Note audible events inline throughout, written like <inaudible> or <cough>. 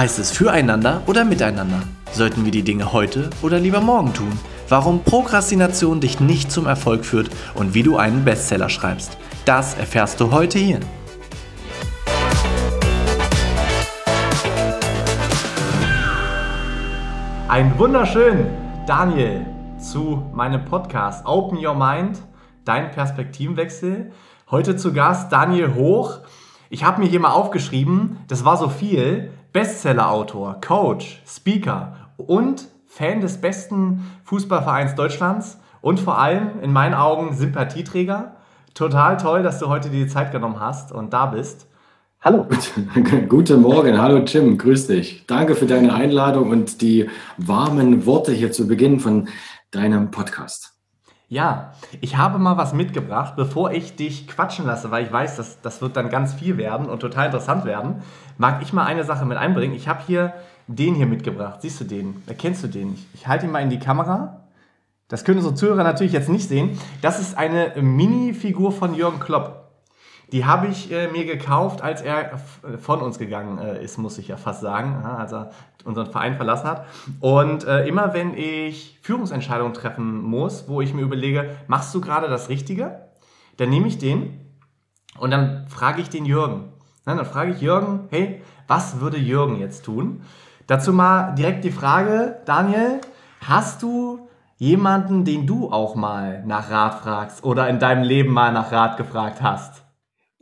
Heißt es füreinander oder miteinander? Sollten wir die Dinge heute oder lieber morgen tun? Warum Prokrastination dich nicht zum Erfolg führt und wie du einen Bestseller schreibst? Das erfährst du heute hier. Ein wunderschön, Daniel, zu meinem Podcast Open Your Mind, dein Perspektivenwechsel. Heute zu Gast Daniel Hoch. Ich habe mir hier mal aufgeschrieben, das war so viel, Bestseller-Autor, Coach, Speaker und Fan des besten Fußballvereins Deutschlands und vor allem in meinen Augen Sympathieträger. Total toll, dass du heute die Zeit genommen hast und da bist. Hallo. <laughs> Guten Morgen, hallo Tim, grüß dich. Danke für deine Einladung und die warmen Worte hier zu Beginn von deinem Podcast. Ja, ich habe mal was mitgebracht, bevor ich dich quatschen lasse, weil ich weiß, dass das wird dann ganz viel werden und total interessant werden. Mag ich mal eine Sache mit einbringen? Ich habe hier den hier mitgebracht. Siehst du den? Erkennst du den? Ich, ich halte ihn mal in die Kamera. Das können unsere Zuhörer natürlich jetzt nicht sehen. Das ist eine Mini-Figur von Jürgen Klopp. Die habe ich äh, mir gekauft, als er von uns gegangen äh, ist, muss ich ja fast sagen, ja, als er unseren Verein verlassen hat. Und äh, immer wenn ich Führungsentscheidungen treffen muss, wo ich mir überlege, machst du gerade das Richtige? Dann nehme ich den und dann frage ich den Jürgen. Ja, dann frage ich Jürgen, hey, was würde Jürgen jetzt tun? Dazu mal direkt die Frage, Daniel, hast du jemanden, den du auch mal nach Rat fragst oder in deinem Leben mal nach Rat gefragt hast?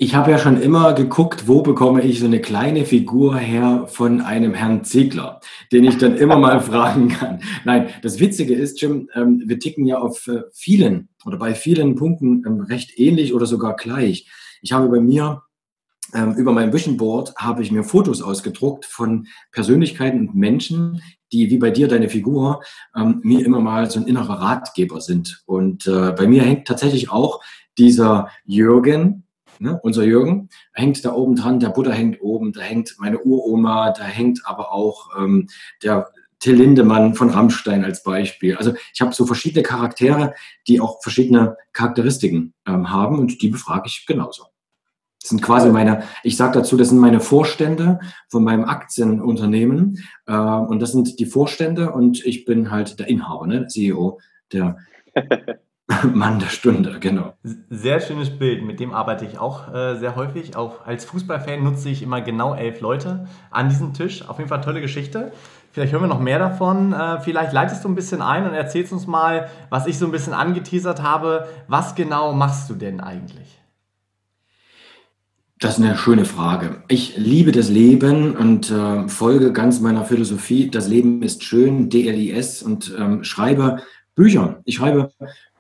Ich habe ja schon immer geguckt, wo bekomme ich so eine kleine Figur her von einem Herrn Ziegler, den ich dann immer mal <laughs> fragen kann. Nein, das Witzige ist, Jim, ähm, wir ticken ja auf äh, vielen oder bei vielen Punkten ähm, recht ähnlich oder sogar gleich. Ich habe bei mir ähm, über mein Vision Board habe ich mir Fotos ausgedruckt von Persönlichkeiten und Menschen, die wie bei dir deine Figur mir immer mal so ein innerer Ratgeber sind. Und äh, bei mir hängt tatsächlich auch dieser Jürgen, Ne? Unser Jürgen hängt da oben dran, der Butter hängt oben, da hängt meine Uroma, da hängt aber auch ähm, der Till Lindemann von Rammstein als Beispiel. Also ich habe so verschiedene Charaktere, die auch verschiedene Charakteristiken ähm, haben und die befrage ich genauso. Das sind quasi meine, ich sage dazu, das sind meine Vorstände von meinem Aktienunternehmen äh, und das sind die Vorstände und ich bin halt der Inhaber, ne, CEO der <laughs> <laughs> Mann der Stunde, genau. Sehr schönes Bild, mit dem arbeite ich auch äh, sehr häufig. Auch als Fußballfan nutze ich immer genau elf Leute an diesem Tisch. Auf jeden Fall tolle Geschichte. Vielleicht hören wir noch mehr davon. Äh, vielleicht leitest du ein bisschen ein und erzählst uns mal, was ich so ein bisschen angeteasert habe. Was genau machst du denn eigentlich? Das ist eine schöne Frage. Ich liebe das Leben und äh, folge ganz meiner Philosophie. Das Leben ist schön, DLIS und ähm, schreibe Bücher. Ich schreibe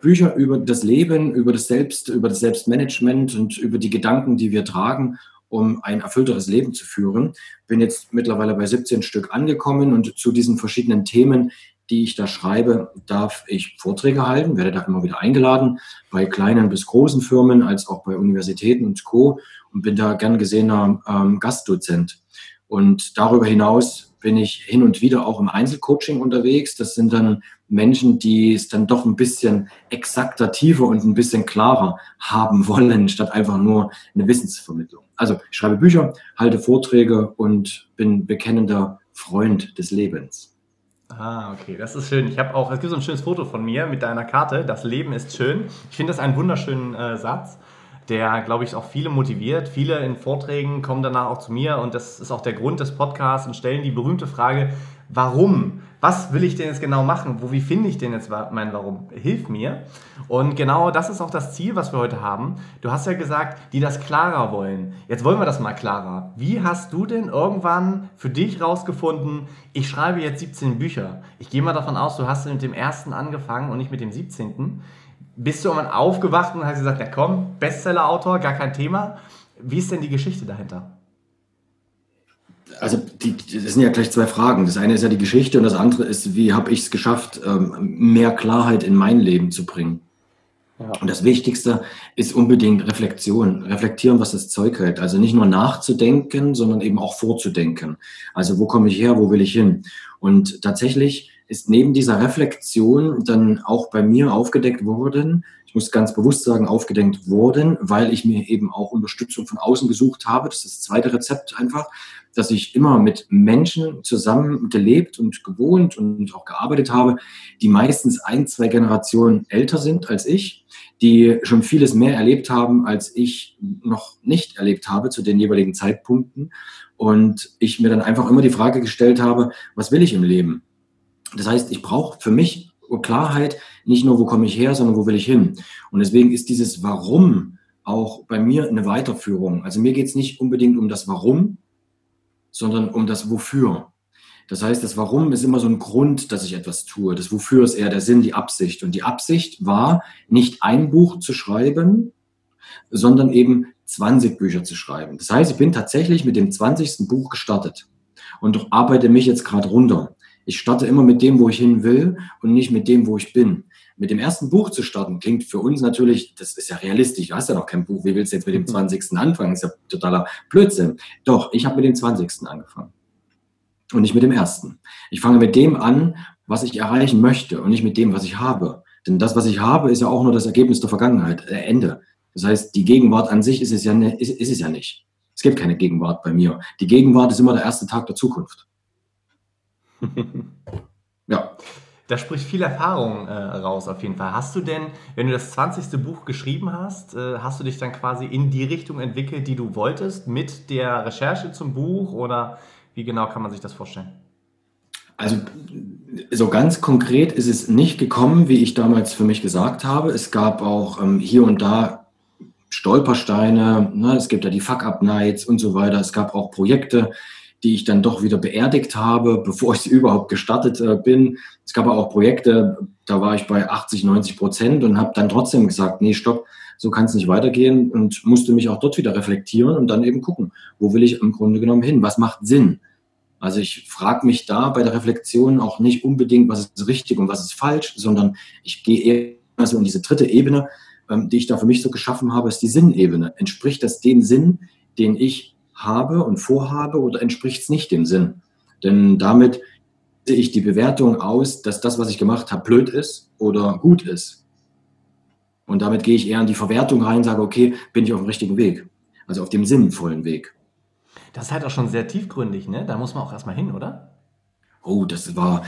Bücher über das Leben, über das Selbst, über das Selbstmanagement und über die Gedanken, die wir tragen, um ein erfüllteres Leben zu führen. Bin jetzt mittlerweile bei 17 Stück angekommen und zu diesen verschiedenen Themen, die ich da schreibe, darf ich Vorträge halten, werde da immer wieder eingeladen, bei kleinen bis großen Firmen, als auch bei Universitäten und Co. und bin da gern gesehener ähm, Gastdozent. Und darüber hinaus bin ich hin und wieder auch im Einzelcoaching unterwegs. Das sind dann Menschen, die es dann doch ein bisschen exakter, tiefer und ein bisschen klarer haben wollen, statt einfach nur eine Wissensvermittlung. Also ich schreibe Bücher, halte Vorträge und bin bekennender Freund des Lebens. Ah, okay, das ist schön. Ich habe auch, es gibt so ein schönes Foto von mir mit deiner Karte. Das Leben ist schön. Ich finde das einen wunderschönen äh, Satz, der, glaube ich, auch viele motiviert. Viele in Vorträgen kommen danach auch zu mir und das ist auch der Grund des Podcasts und stellen die berühmte Frage, warum? Was will ich denn jetzt genau machen? Wo, wie finde ich denn jetzt mein Warum? Hilf mir. Und genau das ist auch das Ziel, was wir heute haben. Du hast ja gesagt, die das klarer wollen. Jetzt wollen wir das mal klarer. Wie hast du denn irgendwann für dich rausgefunden, ich schreibe jetzt 17 Bücher? Ich gehe mal davon aus, du hast mit dem ersten angefangen und nicht mit dem 17. Bist du irgendwann aufgewacht und hast gesagt, ja komm, Bestseller-Autor, gar kein Thema. Wie ist denn die Geschichte dahinter? also die, das sind ja gleich zwei Fragen. Das eine ist ja die Geschichte und das andere ist, wie habe ich es geschafft, ähm, mehr Klarheit in mein Leben zu bringen. Ja. Und das Wichtigste ist unbedingt Reflexion. Reflektieren, was das Zeug hält. Also nicht nur nachzudenken, sondern eben auch vorzudenken. Also wo komme ich her, wo will ich hin? Und tatsächlich ist neben dieser Reflexion dann auch bei mir aufgedeckt worden, ich muss ganz bewusst sagen, aufgedenkt worden, weil ich mir eben auch Unterstützung von außen gesucht habe. Das ist das zweite Rezept einfach, dass ich immer mit Menschen zusammen gelebt und gewohnt und auch gearbeitet habe, die meistens ein, zwei Generationen älter sind als ich, die schon vieles mehr erlebt haben, als ich noch nicht erlebt habe zu den jeweiligen Zeitpunkten. Und ich mir dann einfach immer die Frage gestellt habe, was will ich im Leben? Das heißt, ich brauche für mich Klarheit, nicht nur, wo komme ich her, sondern wo will ich hin. Und deswegen ist dieses Warum auch bei mir eine Weiterführung. Also mir geht es nicht unbedingt um das Warum, sondern um das Wofür. Das heißt, das Warum ist immer so ein Grund, dass ich etwas tue. Das Wofür ist eher der Sinn, die Absicht. Und die Absicht war, nicht ein Buch zu schreiben, sondern eben 20 Bücher zu schreiben. Das heißt, ich bin tatsächlich mit dem 20. Buch gestartet und arbeite mich jetzt gerade runter. Ich starte immer mit dem, wo ich hin will und nicht mit dem, wo ich bin. Mit dem ersten Buch zu starten, klingt für uns natürlich, das ist ja realistisch, du hast ja noch kein Buch, wie willst du jetzt mit dem 20. Mhm. anfangen? Das ist ja totaler Blödsinn. Doch, ich habe mit dem 20. angefangen und nicht mit dem ersten. Ich fange mit dem an, was ich erreichen möchte und nicht mit dem, was ich habe. Denn das, was ich habe, ist ja auch nur das Ergebnis der Vergangenheit, äh, Ende. Das heißt, die Gegenwart an sich ist es, ja, ne, ist, ist es ja nicht. Es gibt keine Gegenwart bei mir. Die Gegenwart ist immer der erste Tag der Zukunft. <laughs> ja. Da spricht viel Erfahrung äh, raus auf jeden Fall. Hast du denn, wenn du das 20. Buch geschrieben hast, äh, hast du dich dann quasi in die Richtung entwickelt, die du wolltest, mit der Recherche zum Buch oder wie genau kann man sich das vorstellen? Also so ganz konkret ist es nicht gekommen, wie ich damals für mich gesagt habe. Es gab auch ähm, hier und da Stolpersteine, ne? es gibt ja die Fuck-Up-Nights und so weiter. Es gab auch Projekte, die ich dann doch wieder beerdigt habe, <laughs> bevor ich überhaupt gestartet äh, bin. Es gab auch Projekte, da war ich bei 80, 90 Prozent und habe dann trotzdem gesagt, nee, stopp, so kann es nicht weitergehen und musste mich auch dort wieder reflektieren und dann eben gucken, wo will ich im Grunde genommen hin, was macht Sinn. Also ich frage mich da bei der Reflexion auch nicht unbedingt, was ist richtig und was ist falsch, sondern ich gehe eher so in diese dritte Ebene, ähm, die ich da für mich so geschaffen habe, ist die Sinnebene. Entspricht das dem Sinn, den ich habe und vorhabe oder entspricht es nicht dem Sinn? Denn damit sehe ich die Bewertung aus, dass das, was ich gemacht habe, blöd ist oder gut ist. Und damit gehe ich eher in die Verwertung rein, sage, okay, bin ich auf dem richtigen Weg. Also auf dem sinnvollen Weg. Das ist halt auch schon sehr tiefgründig, ne? Da muss man auch erstmal hin, oder? Oh, das war,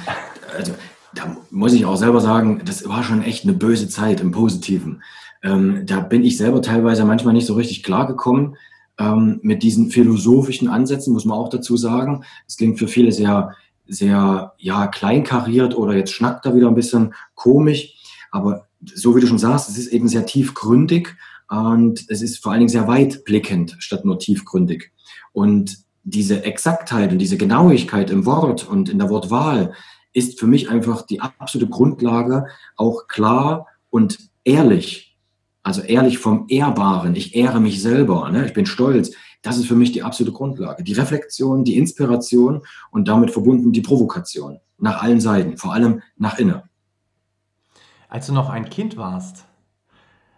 also da muss ich auch selber sagen, das war schon echt eine böse Zeit im Positiven. Ähm, da bin ich selber teilweise manchmal nicht so richtig klargekommen, ähm, mit diesen philosophischen Ansätzen, muss man auch dazu sagen. Es klingt für viele sehr, sehr, ja, kleinkariert oder jetzt schnackt da wieder ein bisschen komisch. Aber so wie du schon sagst, es ist eben sehr tiefgründig und es ist vor allen Dingen sehr weitblickend statt nur tiefgründig. Und diese Exaktheit und diese Genauigkeit im Wort und in der Wortwahl ist für mich einfach die absolute Grundlage, auch klar und ehrlich also ehrlich vom Ehrbaren. Ich ehre mich selber. Ne? Ich bin stolz. Das ist für mich die absolute Grundlage. Die Reflexion, die Inspiration und damit verbunden die Provokation. Nach allen Seiten, vor allem nach innen. Als du noch ein Kind warst,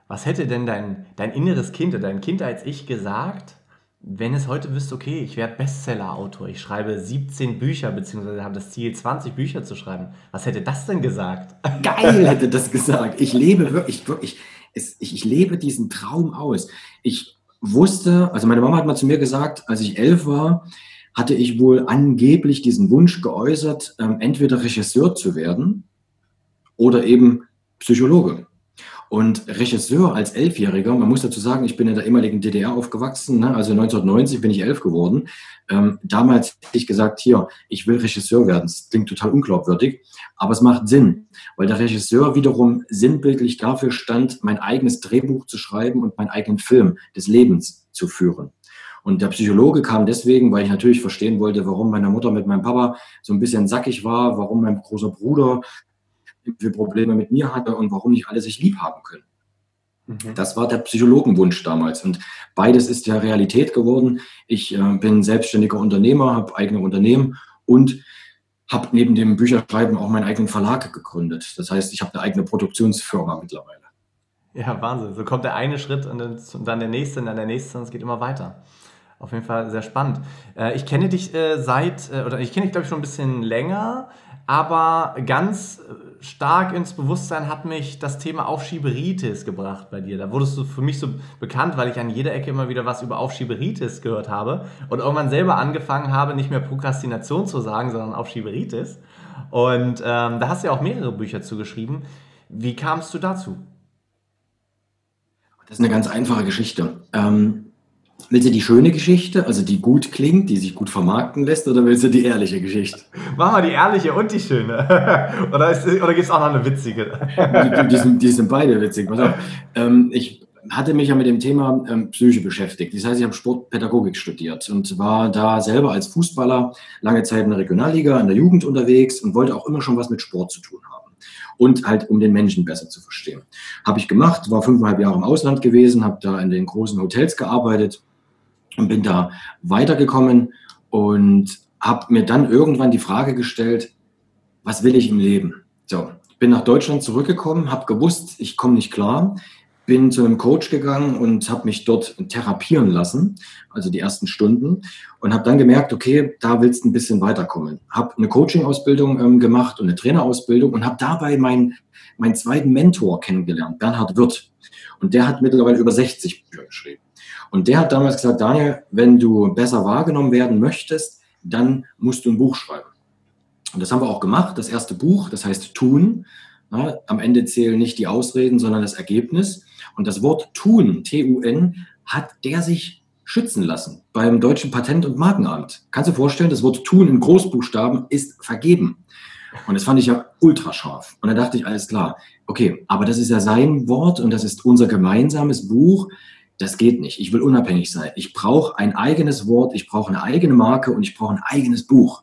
was hätte denn dein, dein inneres Kind oder dein Kind als ich gesagt, wenn es heute wüsste, okay, ich werde Bestseller-Autor, ich schreibe 17 Bücher, beziehungsweise habe das Ziel, 20 Bücher zu schreiben. Was hätte das denn gesagt? Geil hätte das gesagt. Ich lebe wirklich, wirklich es, ich, ich lebe diesen Traum aus. Ich wusste, also meine Mama hat mal zu mir gesagt, als ich elf war, hatte ich wohl angeblich diesen Wunsch geäußert, ähm, entweder Regisseur zu werden oder eben Psychologe. Und Regisseur als Elfjähriger, man muss dazu sagen, ich bin in der ehemaligen DDR aufgewachsen, ne? also 1990 bin ich elf geworden. Ähm, damals hätte ich gesagt, hier, ich will Regisseur werden. Das klingt total unglaubwürdig, aber es macht Sinn, weil der Regisseur wiederum sinnbildlich dafür stand, mein eigenes Drehbuch zu schreiben und meinen eigenen Film des Lebens zu führen. Und der Psychologe kam deswegen, weil ich natürlich verstehen wollte, warum meine Mutter mit meinem Papa so ein bisschen sackig war, warum mein großer Bruder wie Probleme mit mir hatte und warum nicht alle sich lieb haben können. Mhm. Das war der Psychologenwunsch damals. Und beides ist ja Realität geworden. Ich äh, bin selbstständiger Unternehmer, habe eigene Unternehmen und habe neben dem Bücherschreiben auch meinen eigenen Verlag gegründet. Das heißt, ich habe eine eigene Produktionsfirma mittlerweile. Ja, Wahnsinn. So kommt der eine Schritt und dann der nächste und dann der nächste und es geht immer weiter. Auf jeden Fall sehr spannend. Äh, ich kenne dich äh, seit, oder ich kenne dich glaube ich schon ein bisschen länger, aber ganz stark ins Bewusstsein hat mich das Thema Aufschieberitis gebracht bei dir. Da wurdest du für mich so bekannt, weil ich an jeder Ecke immer wieder was über Aufschieberitis gehört habe und irgendwann selber angefangen habe, nicht mehr Prokrastination zu sagen, sondern Aufschieberitis. Und ähm, da hast du ja auch mehrere Bücher zugeschrieben. Wie kamst du dazu? Das ist eine ganz einfache Geschichte. Ähm, Willst du die schöne Geschichte, also die gut klingt, die sich gut vermarkten lässt, oder willst du die ehrliche Geschichte? Mach mal die ehrliche und die schöne. <laughs> oder oder gibt es auch noch eine witzige? die, die, sind, die sind beide witzig. Pass auf. Ähm, ich hatte mich ja mit dem Thema ähm, Psyche beschäftigt. Das heißt, ich habe Sportpädagogik studiert und war da selber als Fußballer lange Zeit in der Regionalliga, in der Jugend unterwegs und wollte auch immer schon was mit Sport zu tun haben und halt um den Menschen besser zu verstehen. Habe ich gemacht, war fünfeinhalb Jahre im Ausland gewesen, habe da in den großen Hotels gearbeitet und bin da weitergekommen und habe mir dann irgendwann die Frage gestellt, was will ich im Leben? So, bin nach Deutschland zurückgekommen, habe gewusst, ich komme nicht klar, bin zu einem Coach gegangen und habe mich dort therapieren lassen, also die ersten Stunden, und habe dann gemerkt, okay, da willst du ein bisschen weiterkommen. Habe eine Coaching-Ausbildung ähm, gemacht und eine Trainerausbildung und habe dabei meinen, meinen zweiten Mentor kennengelernt, Bernhard Wirth. Und der hat mittlerweile über 60 Bücher geschrieben. Und der hat damals gesagt, Daniel, wenn du besser wahrgenommen werden möchtest, dann musst du ein Buch schreiben. Und das haben wir auch gemacht. Das erste Buch, das heißt Tun. Na, am Ende zählen nicht die Ausreden, sondern das Ergebnis. Und das Wort Tun, T-U-N, hat der sich schützen lassen beim Deutschen Patent- und Markenamt. Kannst du dir vorstellen, das Wort Tun in Großbuchstaben ist vergeben. Und das fand ich ja ultra scharf. Und dann dachte ich, alles klar, okay, aber das ist ja sein Wort und das ist unser gemeinsames Buch das geht nicht. Ich will unabhängig sein. Ich brauche ein eigenes Wort, ich brauche eine eigene Marke und ich brauche ein eigenes Buch.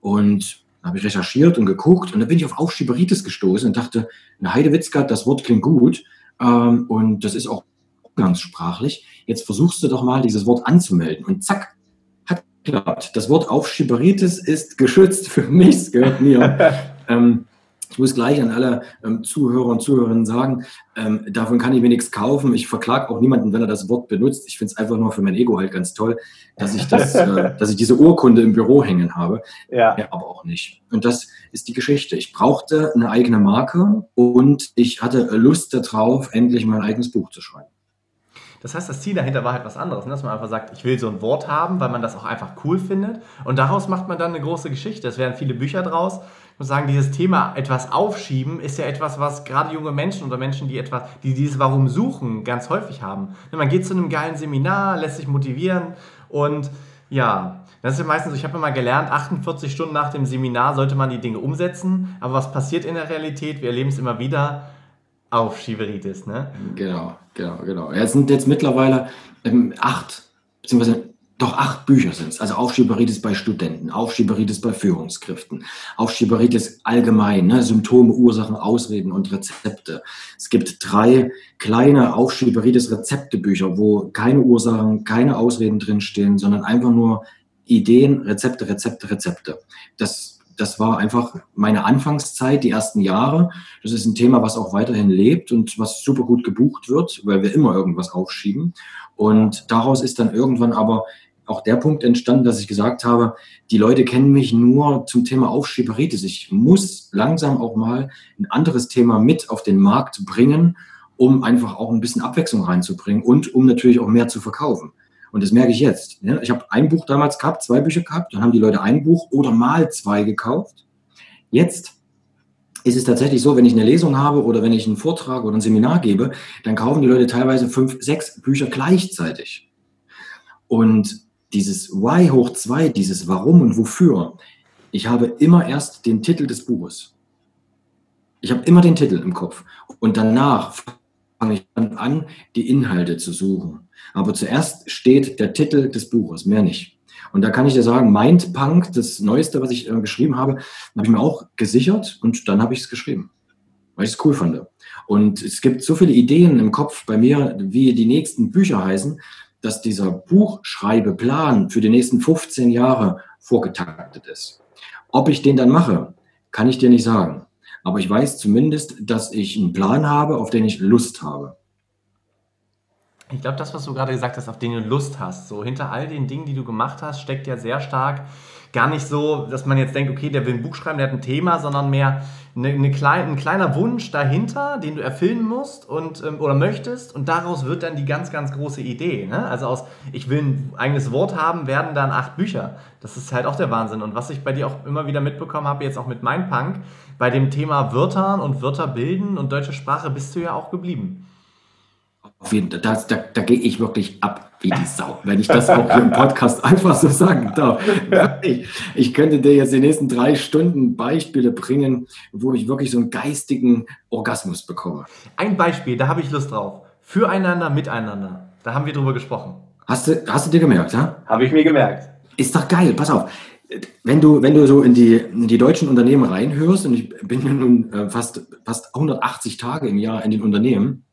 Und da habe ich recherchiert und geguckt und da bin ich auf Aufschieberitis gestoßen und dachte, eine Heidewitzka, das Wort klingt gut ähm, und das ist auch umgangssprachlich. Jetzt versuchst du doch mal, dieses Wort anzumelden. Und zack, geklappt. Das Wort Aufschieberitis ist geschützt für mich, es gehört mir. <laughs> ähm, ich muss gleich an alle ähm, Zuhörer und Zuhörerinnen sagen, ähm, davon kann ich mir nichts kaufen. Ich verklage auch niemanden, wenn er das Wort benutzt. Ich finde es einfach nur für mein Ego halt ganz toll, dass ich, das, <laughs> äh, dass ich diese Urkunde im Büro hängen habe. Ja. ja. Aber auch nicht. Und das ist die Geschichte. Ich brauchte eine eigene Marke und ich hatte Lust darauf, endlich mein eigenes Buch zu schreiben. Das heißt, das Ziel dahinter war halt was anderes, ne? dass man einfach sagt, ich will so ein Wort haben, weil man das auch einfach cool findet. Und daraus macht man dann eine große Geschichte. Es werden viele Bücher draus. Ich muss sagen, dieses Thema etwas aufschieben ist ja etwas, was gerade junge Menschen oder Menschen, die etwas, die dieses Warum suchen, ganz häufig haben. Ne, man geht zu einem geilen Seminar, lässt sich motivieren und ja, das ist ja meistens so, ich habe immer gelernt, 48 Stunden nach dem Seminar sollte man die Dinge umsetzen. Aber was passiert in der Realität? Wir erleben es immer wieder auf Schiveritis, ne? Genau, genau, genau. Es sind jetzt mittlerweile ähm, acht, beziehungsweise doch acht Bücher sind es. Also Aufschieberitis bei Studenten, Aufschieberitis bei Führungskräften, Aufschieberitis allgemein, ne? Symptome, Ursachen, Ausreden und Rezepte. Es gibt drei kleine Aufschieberitis-Rezeptebücher, wo keine Ursachen, keine Ausreden drinstehen, sondern einfach nur Ideen, Rezepte, Rezepte, Rezepte. Das das war einfach meine Anfangszeit, die ersten Jahre. Das ist ein Thema, was auch weiterhin lebt und was super gut gebucht wird, weil wir immer irgendwas aufschieben. Und daraus ist dann irgendwann aber auch der Punkt entstanden, dass ich gesagt habe, die Leute kennen mich nur zum Thema Aufschieberitis. Ich muss langsam auch mal ein anderes Thema mit auf den Markt bringen, um einfach auch ein bisschen Abwechslung reinzubringen und um natürlich auch mehr zu verkaufen. Und das merke ich jetzt. Ich habe ein Buch damals gehabt, zwei Bücher gehabt, dann haben die Leute ein Buch oder mal zwei gekauft. Jetzt ist es tatsächlich so, wenn ich eine Lesung habe oder wenn ich einen Vortrag oder ein Seminar gebe, dann kaufen die Leute teilweise fünf, sechs Bücher gleichzeitig. Und dieses Why hoch zwei, dieses Warum und Wofür, ich habe immer erst den Titel des Buches. Ich habe immer den Titel im Kopf. Und danach fange ich an, die Inhalte zu suchen. Aber zuerst steht der Titel des Buches, mehr nicht. Und da kann ich dir sagen, Mindpunk, das Neueste, was ich äh, geschrieben habe, habe ich mir auch gesichert und dann habe ich es geschrieben, weil ich es cool fand. Und es gibt so viele Ideen im Kopf bei mir, wie die nächsten Bücher heißen, dass dieser Buchschreibeplan für die nächsten 15 Jahre vorgetaktet ist. Ob ich den dann mache, kann ich dir nicht sagen. Aber ich weiß zumindest, dass ich einen Plan habe, auf den ich Lust habe. Ich glaube, das, was du gerade gesagt hast, auf den du Lust hast, so hinter all den Dingen, die du gemacht hast, steckt ja sehr stark gar nicht so, dass man jetzt denkt, okay, der will ein Buch schreiben, der hat ein Thema, sondern mehr eine, eine klein, ein kleiner Wunsch dahinter, den du erfüllen musst und, ähm, oder möchtest und daraus wird dann die ganz, ganz große Idee. Ne? Also aus, ich will ein eigenes Wort haben, werden dann acht Bücher. Das ist halt auch der Wahnsinn. Und was ich bei dir auch immer wieder mitbekommen habe, jetzt auch mit Mindpunk, bei dem Thema Wörtern und Wörter bilden und deutsche Sprache bist du ja auch geblieben. Auf jeden Fall, da, da, da gehe ich wirklich ab wie die Sau, wenn ich das auch hier im Podcast <laughs> einfach so sagen darf. Ich, ich könnte dir jetzt die nächsten drei Stunden Beispiele bringen, wo ich wirklich so einen geistigen Orgasmus bekomme. Ein Beispiel, da habe ich Lust drauf. Füreinander, miteinander. Da haben wir drüber gesprochen. Hast du, hast du dir gemerkt, ja? Habe ich mir gemerkt. Ist doch geil, pass auf. Wenn du, wenn du so in die, in die deutschen Unternehmen reinhörst, und ich bin ja nun äh, fast, fast 180 Tage im Jahr in den Unternehmen,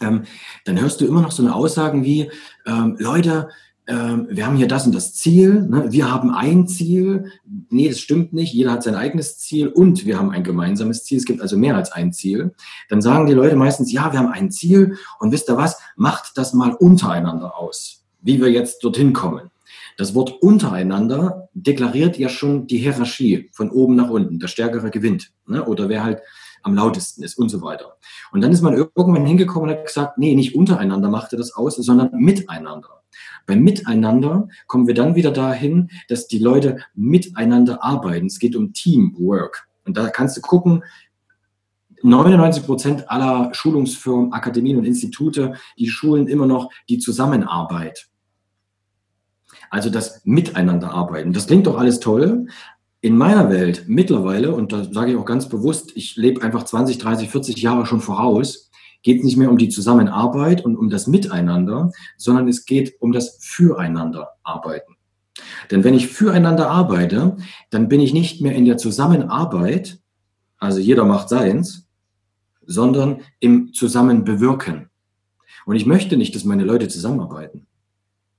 ähm, dann hörst du immer noch so eine Aussagen wie, ähm, Leute, ähm, wir haben hier das und das Ziel, ne? wir haben ein Ziel, nee, das stimmt nicht, jeder hat sein eigenes Ziel und wir haben ein gemeinsames Ziel, es gibt also mehr als ein Ziel, dann sagen die Leute meistens, ja, wir haben ein Ziel. Und wisst ihr was, macht das mal untereinander aus, wie wir jetzt dorthin kommen. Das Wort untereinander deklariert ja schon die Hierarchie von oben nach unten. Der Stärkere gewinnt. Ne? Oder wer halt am lautesten ist und so weiter. Und dann ist man irgendwann hingekommen und hat gesagt, nee, nicht untereinander machte das aus, sondern miteinander. Beim Miteinander kommen wir dann wieder dahin, dass die Leute miteinander arbeiten. Es geht um Teamwork. Und da kannst du gucken, 99 Prozent aller Schulungsfirmen, Akademien und Institute, die schulen immer noch die Zusammenarbeit. Also das Miteinanderarbeiten. Das klingt doch alles toll, in meiner Welt mittlerweile, und da sage ich auch ganz bewusst, ich lebe einfach 20, 30, 40 Jahre schon voraus, geht es nicht mehr um die Zusammenarbeit und um das Miteinander, sondern es geht um das Füreinander arbeiten. Denn wenn ich füreinander arbeite, dann bin ich nicht mehr in der Zusammenarbeit, also jeder macht seins, sondern im Zusammenbewirken. Und ich möchte nicht, dass meine Leute zusammenarbeiten.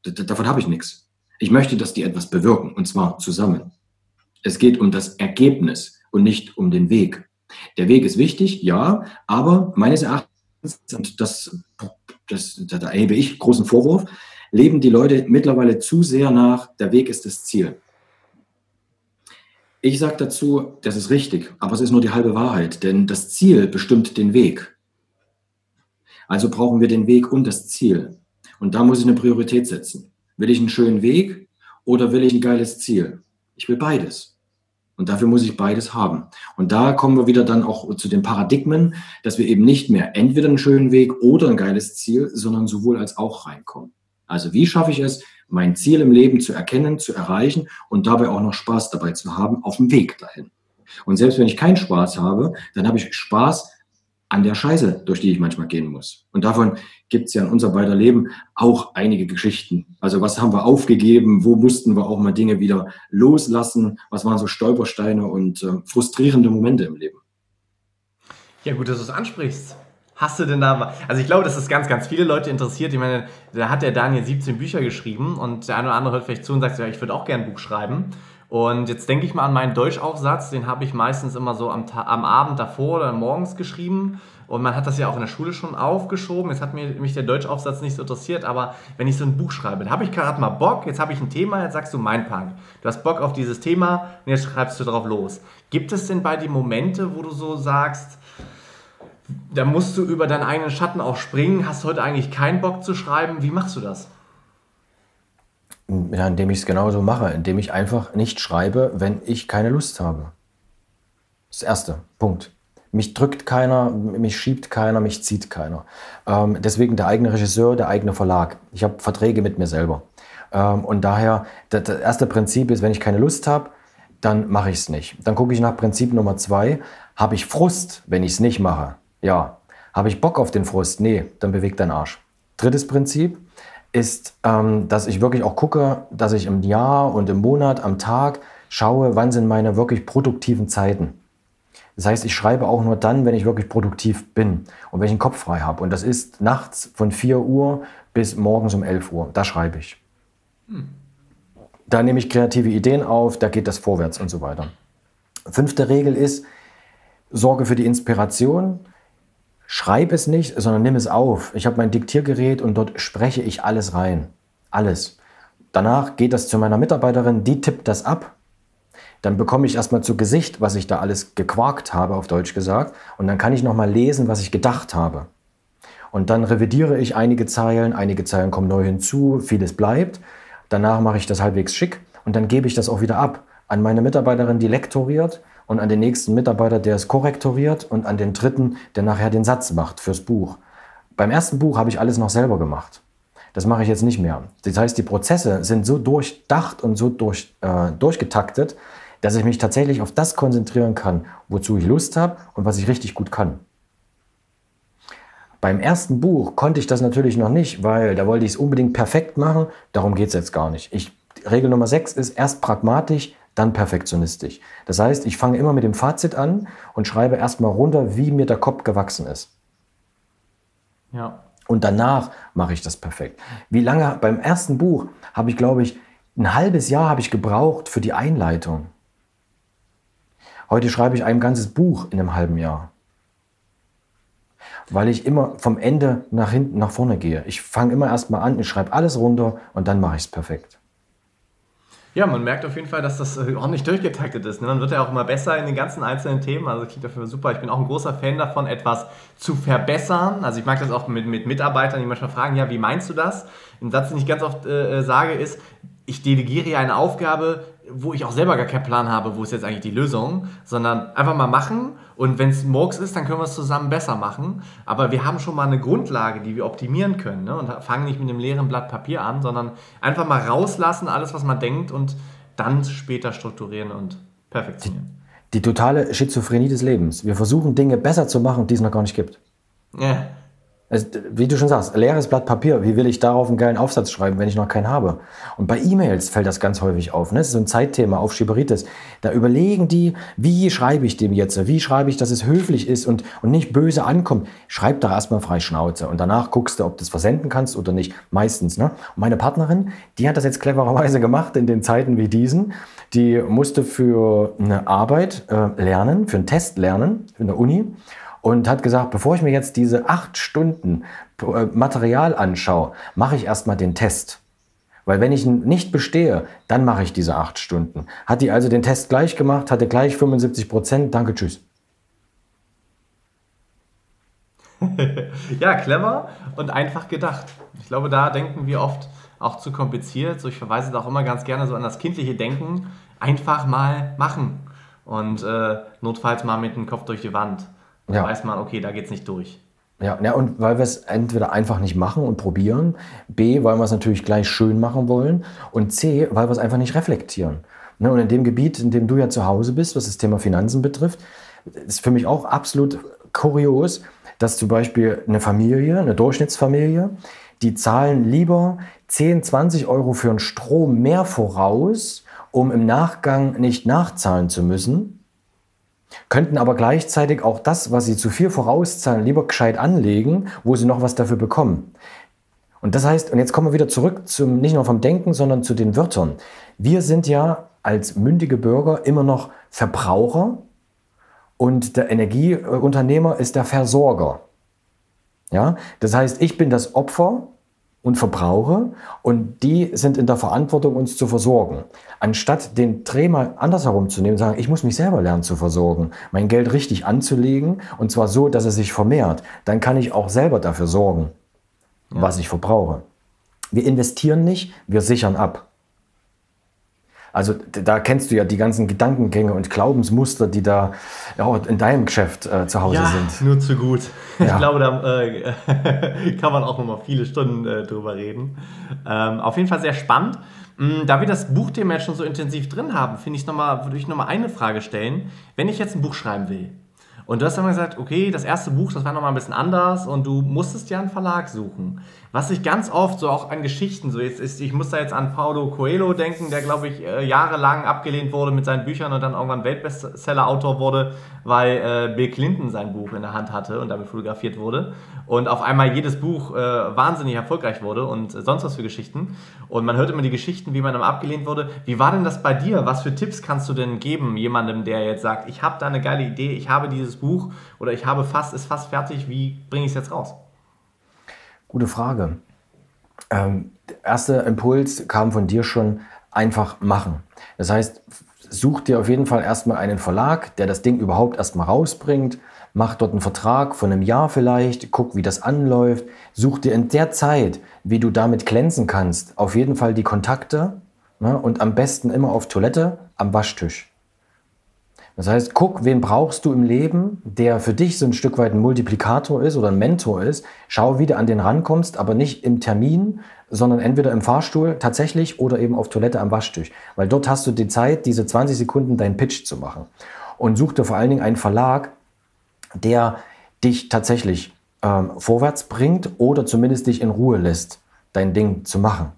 Davon habe ich nichts. Ich möchte, dass die etwas bewirken, und zwar zusammen. Es geht um das Ergebnis und nicht um den Weg. Der Weg ist wichtig, ja, aber meines Erachtens, und das, das, da erhebe ich großen Vorwurf, leben die Leute mittlerweile zu sehr nach, der Weg ist das Ziel. Ich sage dazu, das ist richtig, aber es ist nur die halbe Wahrheit, denn das Ziel bestimmt den Weg. Also brauchen wir den Weg und das Ziel. Und da muss ich eine Priorität setzen. Will ich einen schönen Weg oder will ich ein geiles Ziel? Ich will beides. Und dafür muss ich beides haben. Und da kommen wir wieder dann auch zu den Paradigmen, dass wir eben nicht mehr entweder einen schönen Weg oder ein geiles Ziel, sondern sowohl als auch reinkommen. Also wie schaffe ich es, mein Ziel im Leben zu erkennen, zu erreichen und dabei auch noch Spaß dabei zu haben auf dem Weg dahin. Und selbst wenn ich keinen Spaß habe, dann habe ich Spaß an der Scheiße, durch die ich manchmal gehen muss. Und davon gibt es ja in unser beider Leben auch einige Geschichten. Also was haben wir aufgegeben? Wo mussten wir auch mal Dinge wieder loslassen? Was waren so Stolpersteine und äh, frustrierende Momente im Leben? Ja, gut, dass du es ansprichst. Hast du denn da, also ich glaube, dass es ganz, ganz viele Leute interessiert. Ich meine, da hat der Daniel 17 Bücher geschrieben und der eine oder andere hört vielleicht zu und sagt, ja, ich würde auch gerne ein Buch schreiben. Und jetzt denke ich mal an meinen Deutschaufsatz, den habe ich meistens immer so am, am Abend davor oder morgens geschrieben. Und man hat das ja auch in der Schule schon aufgeschoben. Jetzt hat mich der Deutschaufsatz nicht so interessiert, aber wenn ich so ein Buch schreibe, dann habe ich gerade mal Bock, jetzt habe ich ein Thema, jetzt sagst du mein Punk. Du hast Bock auf dieses Thema und jetzt schreibst du drauf los. Gibt es denn bei dir Momente, wo du so sagst, da musst du über deinen eigenen Schatten auch springen, hast heute eigentlich keinen Bock zu schreiben? Wie machst du das? Ja, indem ich es genauso mache, indem ich einfach nicht schreibe, wenn ich keine Lust habe. Das erste, Punkt. Mich drückt keiner, mich schiebt keiner, mich zieht keiner. Ähm, deswegen der eigene Regisseur, der eigene Verlag. Ich habe Verträge mit mir selber. Ähm, und daher, das, das erste Prinzip ist, wenn ich keine Lust habe, dann mache ich es nicht. Dann gucke ich nach Prinzip Nummer zwei. Habe ich Frust, wenn ich es nicht mache? Ja. Habe ich Bock auf den Frust? Nee, dann bewegt dein Arsch. Drittes Prinzip, ist, ähm, dass ich wirklich auch gucke, dass ich im Jahr und im Monat, am Tag schaue, wann sind meine wirklich produktiven Zeiten. Das heißt, ich schreibe auch nur dann, wenn ich wirklich produktiv bin und wenn ich den Kopf frei habe. Und das ist nachts von 4 Uhr bis morgens um 11 Uhr. Da schreibe ich. Hm. Da nehme ich kreative Ideen auf, da geht das vorwärts und so weiter. Fünfte Regel ist, sorge für die Inspiration Schreib es nicht, sondern nimm es auf. Ich habe mein Diktiergerät und dort spreche ich alles rein. Alles. Danach geht das zu meiner Mitarbeiterin, die tippt das ab dann bekomme ich erstmal zu Gesicht, was ich da alles gequarkt habe, auf Deutsch gesagt. Und dann kann ich nochmal lesen, was ich gedacht habe. Und dann revidiere ich einige Zeilen, einige Zeilen kommen neu hinzu, vieles bleibt. Danach mache ich das halbwegs schick und dann gebe ich das auch wieder ab an meine Mitarbeiterin, die lektoriert und an den nächsten Mitarbeiter, der es korrektoriert und an den dritten, der nachher den Satz macht fürs Buch. Beim ersten Buch habe ich alles noch selber gemacht. Das mache ich jetzt nicht mehr. Das heißt, die Prozesse sind so durchdacht und so durch, äh, durchgetaktet, dass ich mich tatsächlich auf das konzentrieren kann, wozu ich Lust habe und was ich richtig gut kann. Beim ersten Buch konnte ich das natürlich noch nicht, weil da wollte ich es unbedingt perfekt machen. Darum geht es jetzt gar nicht. Ich, Regel Nummer 6 ist erst pragmatisch, dann perfektionistisch. Das heißt, ich fange immer mit dem Fazit an und schreibe erstmal runter, wie mir der Kopf gewachsen ist. Ja. Und danach mache ich das perfekt. Wie lange beim ersten Buch habe ich, glaube ich, ein halbes Jahr habe ich gebraucht für die Einleitung. Heute schreibe ich ein ganzes Buch in einem halben Jahr. Weil ich immer vom Ende nach hinten, nach vorne gehe. Ich fange immer erstmal an, ich schreibe alles runter und dann mache ich es perfekt. Ja, man merkt auf jeden Fall, dass das äh, ordentlich durchgetaktet ist. Ne? Man wird ja auch immer besser in den ganzen einzelnen Themen. Also klingt auf jeden Fall super. Ich bin auch ein großer Fan davon, etwas zu verbessern. Also ich mag das auch mit, mit Mitarbeitern, die manchmal fragen, ja, wie meinst du das? Ein Satz, den ich ganz oft äh, sage, ist, ich delegiere ja eine Aufgabe, wo ich auch selber gar keinen Plan habe, wo ist jetzt eigentlich die Lösung, sondern einfach mal machen und wenn es Murks ist, dann können wir es zusammen besser machen. Aber wir haben schon mal eine Grundlage, die wir optimieren können ne? und fangen nicht mit einem leeren Blatt Papier an, sondern einfach mal rauslassen, alles, was man denkt und dann später strukturieren und perfektionieren. Die, die totale Schizophrenie des Lebens. Wir versuchen Dinge besser zu machen, die es noch gar nicht gibt. Ja. Es, wie du schon sagst, leeres Blatt Papier, wie will ich darauf einen geilen Aufsatz schreiben, wenn ich noch keinen habe? Und bei E-Mails fällt das ganz häufig auf. Ne? Das ist so ein Zeitthema auf Schiberitis. Da überlegen die, wie schreibe ich dem jetzt? Wie schreibe ich, dass es höflich ist und, und nicht böse ankommt? Schreib da erstmal frei Schnauze und danach guckst du, ob du es versenden kannst oder nicht. Meistens. Ne? Und meine Partnerin, die hat das jetzt clevererweise gemacht in den Zeiten wie diesen. Die musste für eine Arbeit äh, lernen, für einen Test lernen in der Uni und hat gesagt, bevor ich mir jetzt diese acht Stunden äh, Material anschaue, mache ich erstmal den Test. Weil wenn ich nicht bestehe, dann mache ich diese acht Stunden. Hat die also den Test gleich gemacht, hatte gleich 75 Prozent, danke, tschüss. <laughs> ja, clever und einfach gedacht. Ich glaube, da denken wir oft auch zu kompliziert. So, ich verweise da auch immer ganz gerne so an das kindliche Denken. Einfach mal machen und äh, notfalls mal mit dem Kopf durch die Wand ja. weiß man, okay, da geht es nicht durch. Ja, ja, und weil wir es entweder einfach nicht machen und probieren, B, weil wir es natürlich gleich schön machen wollen und C, weil wir es einfach nicht reflektieren. Ne, und in dem Gebiet, in dem du ja zu Hause bist, was das Thema Finanzen betrifft, ist für mich auch absolut kurios, dass zum Beispiel eine Familie, eine Durchschnittsfamilie, die zahlen lieber 10, 20 Euro für einen Strom mehr voraus, um im Nachgang nicht nachzahlen zu müssen, könnten aber gleichzeitig auch das, was sie zu viel vorauszahlen, lieber gescheit anlegen, wo sie noch was dafür bekommen. Und das heißt, und jetzt kommen wir wieder zurück zum, nicht nur vom Denken, sondern zu den Wörtern. Wir sind ja als mündige Bürger immer noch Verbraucher und der Energieunternehmer ist der Versorger. Ja, das heißt, ich bin das Opfer und verbrauche und die sind in der Verantwortung, uns zu versorgen. Anstatt den Dreh mal andersherum zu nehmen und sagen, ich muss mich selber lernen zu versorgen, mein Geld richtig anzulegen und zwar so, dass es sich vermehrt, dann kann ich auch selber dafür sorgen, ja. was ich verbrauche. Wir investieren nicht, wir sichern ab. Also da kennst du ja die ganzen Gedankengänge und Glaubensmuster, die da ja, in deinem Geschäft äh, zu Hause ja, sind. Nur zu gut. Ja. Ich glaube, da äh, <laughs> kann man auch noch mal viele Stunden äh, drüber reden. Ähm, auf jeden Fall sehr spannend. Mm, da wir das Buchthema jetzt schon so intensiv drin haben, finde ich noch mal, würde ich noch mal eine Frage stellen. Wenn ich jetzt ein Buch schreiben will, und du hast dann gesagt, okay, das erste Buch, das war nochmal ein bisschen anders und du musstest ja einen Verlag suchen. Was ich ganz oft so auch an Geschichten, so jetzt ist, ich muss da jetzt an Paulo Coelho denken, der glaube ich äh, jahrelang abgelehnt wurde mit seinen Büchern und dann irgendwann Weltbestseller-Autor wurde, weil äh, Bill Clinton sein Buch in der Hand hatte und damit fotografiert wurde und auf einmal jedes Buch äh, wahnsinnig erfolgreich wurde und sonst was für Geschichten. Und man hört immer die Geschichten, wie man dann abgelehnt wurde. Wie war denn das bei dir? Was für Tipps kannst du denn geben jemandem, der jetzt sagt, ich habe da eine geile Idee, ich habe dieses Buch oder ich habe fast, ist fast fertig, wie bringe ich es jetzt raus? Gute Frage. Ähm, der erste Impuls kam von dir schon, einfach machen. Das heißt, such dir auf jeden Fall erstmal einen Verlag, der das Ding überhaupt erstmal rausbringt. Mach dort einen Vertrag von einem Jahr vielleicht, guck, wie das anläuft. Such dir in der Zeit, wie du damit glänzen kannst, auf jeden Fall die Kontakte ne? und am besten immer auf Toilette am Waschtisch. Das heißt, guck, wen brauchst du im Leben, der für dich so ein Stück weit ein Multiplikator ist oder ein Mentor ist. Schau, wie du an den rankommst, aber nicht im Termin, sondern entweder im Fahrstuhl tatsächlich oder eben auf Toilette am Waschtisch. Weil dort hast du die Zeit, diese 20 Sekunden deinen Pitch zu machen. Und such dir vor allen Dingen einen Verlag, der dich tatsächlich ähm, vorwärts bringt oder zumindest dich in Ruhe lässt, dein Ding zu machen.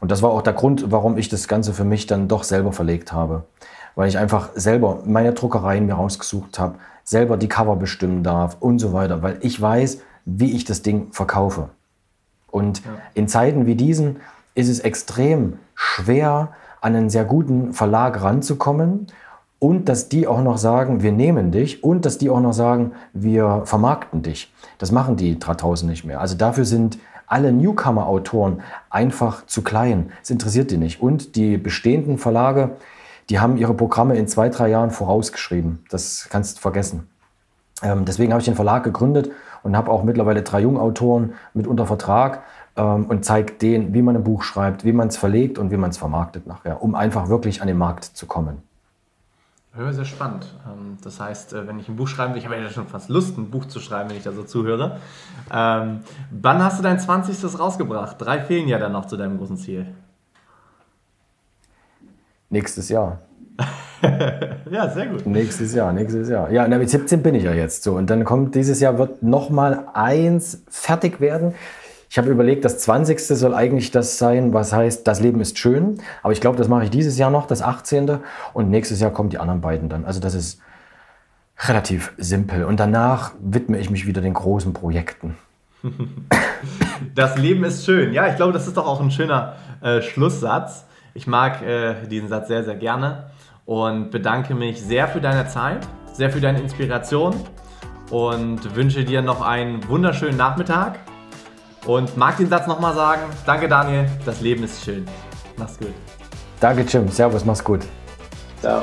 Und das war auch der Grund, warum ich das Ganze für mich dann doch selber verlegt habe weil ich einfach selber meine Druckereien mir rausgesucht habe, selber die Cover bestimmen darf und so weiter, weil ich weiß, wie ich das Ding verkaufe. Und ja. in Zeiten wie diesen ist es extrem schwer, an einen sehr guten Verlag ranzukommen und dass die auch noch sagen, wir nehmen dich und dass die auch noch sagen, wir vermarkten dich. Das machen die da draußen nicht mehr. Also dafür sind alle Newcomer-Autoren einfach zu klein. Es interessiert die nicht. Und die bestehenden Verlage, die haben ihre Programme in zwei, drei Jahren vorausgeschrieben. Das kannst du vergessen. Ähm, deswegen habe ich den Verlag gegründet und habe auch mittlerweile drei Jungautoren mit unter Vertrag ähm, und zeige denen, wie man ein Buch schreibt, wie man es verlegt und wie man es vermarktet nachher, um einfach wirklich an den Markt zu kommen. Ja, sehr spannend. Ähm, das heißt, äh, wenn ich ein Buch schreiben will, ich habe ja schon fast Lust, ein Buch zu schreiben, wenn ich da so zuhöre. Ähm, wann hast du dein 20. rausgebracht? Drei fehlen ja dann noch zu deinem großen Ziel. Nächstes Jahr. <laughs> ja, sehr gut. Nächstes Jahr, nächstes Jahr. Ja, mit 17 bin ich ja jetzt so. Und dann kommt dieses Jahr, wird nochmal eins fertig werden. Ich habe überlegt, das 20. soll eigentlich das sein, was heißt, das Leben ist schön. Aber ich glaube, das mache ich dieses Jahr noch, das 18. Und nächstes Jahr kommen die anderen beiden dann. Also das ist relativ simpel. Und danach widme ich mich wieder den großen Projekten. <laughs> das Leben ist schön. Ja, ich glaube, das ist doch auch ein schöner äh, Schlusssatz. Ich mag äh, diesen Satz sehr, sehr gerne und bedanke mich sehr für deine Zeit, sehr für deine Inspiration und wünsche dir noch einen wunderschönen Nachmittag. Und mag den Satz nochmal sagen. Danke, Daniel. Das Leben ist schön. Mach's gut. Danke, Jim. Servus. Mach's gut. Ciao.